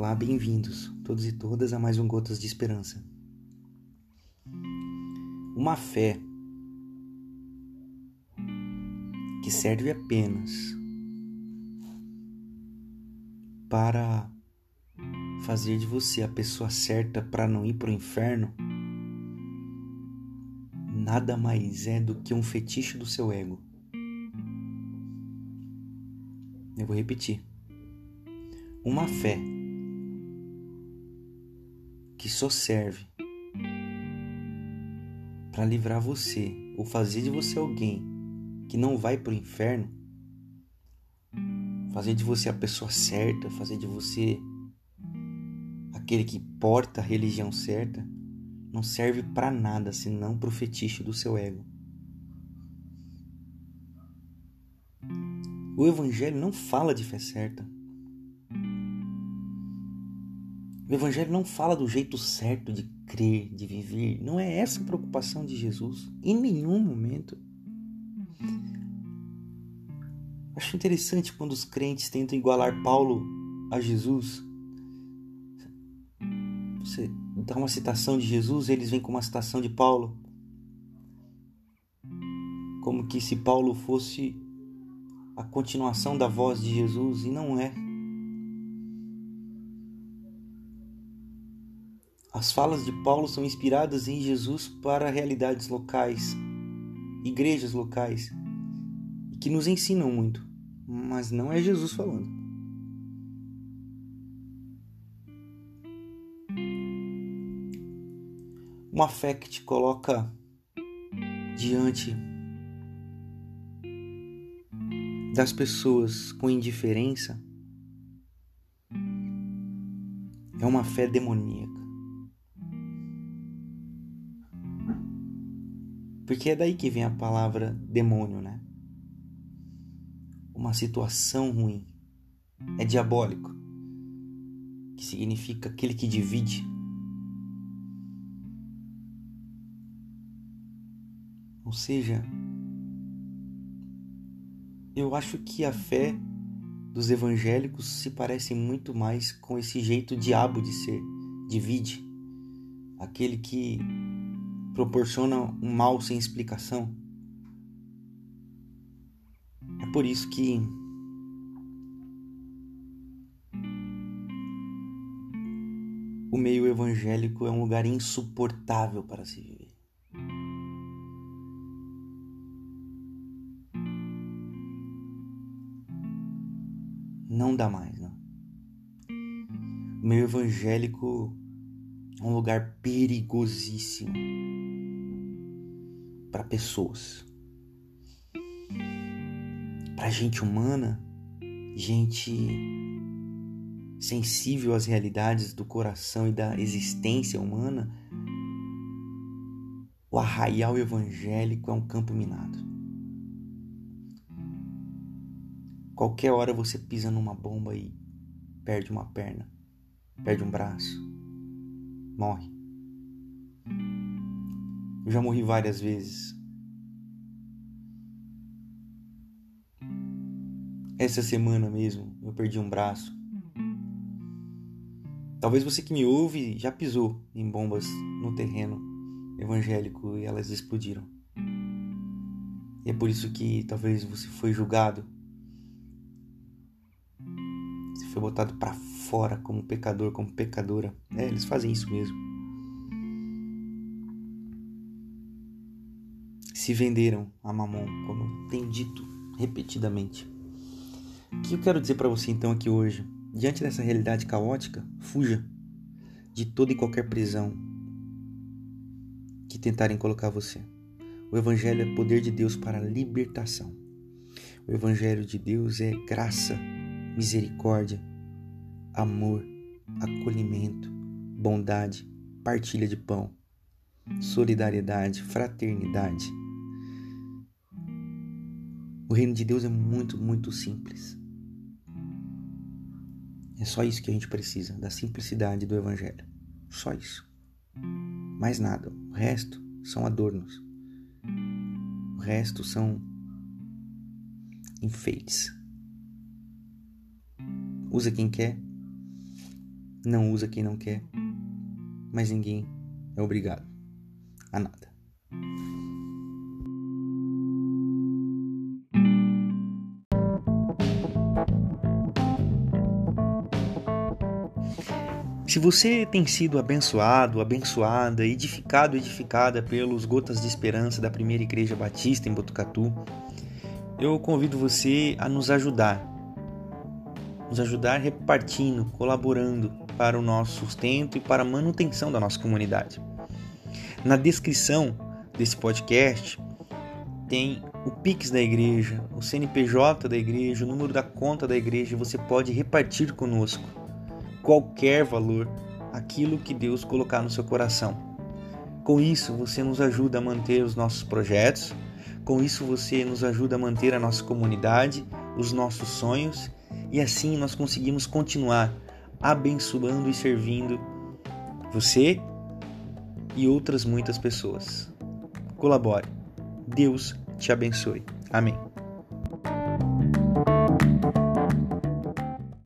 Olá, bem-vindos, todos e todas, a mais um Gotas de Esperança. Uma fé que serve apenas para fazer de você a pessoa certa para não ir para o inferno nada mais é do que um fetiche do seu ego. Eu vou repetir. Uma fé que só serve para livrar você ou fazer de você alguém que não vai para o inferno, fazer de você a pessoa certa, fazer de você aquele que porta a religião certa, não serve para nada senão para o fetiche do seu ego. O Evangelho não fala de fé certa. O Evangelho não fala do jeito certo de crer, de viver. Não é essa a preocupação de Jesus, em nenhum momento. Acho interessante quando os crentes tentam igualar Paulo a Jesus. Você dá uma citação de Jesus, eles vêm com uma citação de Paulo. Como que se Paulo fosse a continuação da voz de Jesus, e não é. As falas de Paulo são inspiradas em Jesus para realidades locais, igrejas locais, que nos ensinam muito, mas não é Jesus falando. Uma fé que te coloca diante das pessoas com indiferença é uma fé demoníaca. Porque é daí que vem a palavra demônio, né? Uma situação ruim. É diabólico. Que significa aquele que divide. Ou seja, eu acho que a fé dos evangélicos se parece muito mais com esse jeito diabo de ser, divide, aquele que proporciona um mal sem explicação. É por isso que o meio evangélico é um lugar insuportável para se viver. Não dá mais, não. O meio evangélico um lugar perigosíssimo para pessoas. Para gente humana, gente sensível às realidades do coração e da existência humana, o arraial evangélico é um campo minado. Qualquer hora você pisa numa bomba e perde uma perna, perde um braço, morre. Eu já morri várias vezes. Essa semana mesmo eu perdi um braço. Talvez você que me ouve já pisou em bombas no terreno evangélico e elas explodiram. E é por isso que talvez você foi julgado. Foi botado para fora como pecador, como pecadora. É, eles fazem isso mesmo. se venderam a Mamon, como tem dito repetidamente. O que eu quero dizer para você então aqui hoje? Diante dessa realidade caótica, fuja de toda e qualquer prisão que tentarem colocar você. O Evangelho é poder de Deus para libertação. O Evangelho de Deus é graça, misericórdia, amor, acolhimento, bondade, partilha de pão, solidariedade, fraternidade o reino de Deus é muito, muito simples. É só isso que a gente precisa, da simplicidade do Evangelho. Só isso. Mais nada. O resto são adornos. O resto são enfeites. Usa quem quer, não usa quem não quer, mas ninguém é obrigado a nada. Se você tem sido abençoado, abençoada, edificado, edificada pelos Gotas de Esperança da Primeira Igreja Batista em Botucatu, eu convido você a nos ajudar. Nos ajudar repartindo, colaborando para o nosso sustento e para a manutenção da nossa comunidade. Na descrição desse podcast tem o Pix da igreja, o CNPJ da igreja, o número da conta da igreja, você pode repartir conosco qualquer valor, aquilo que Deus colocar no seu coração. Com isso, você nos ajuda a manter os nossos projetos, com isso, você nos ajuda a manter a nossa comunidade, os nossos sonhos e assim nós conseguimos continuar abençoando e servindo você e outras muitas pessoas. Colabore. Deus te abençoe. Amém.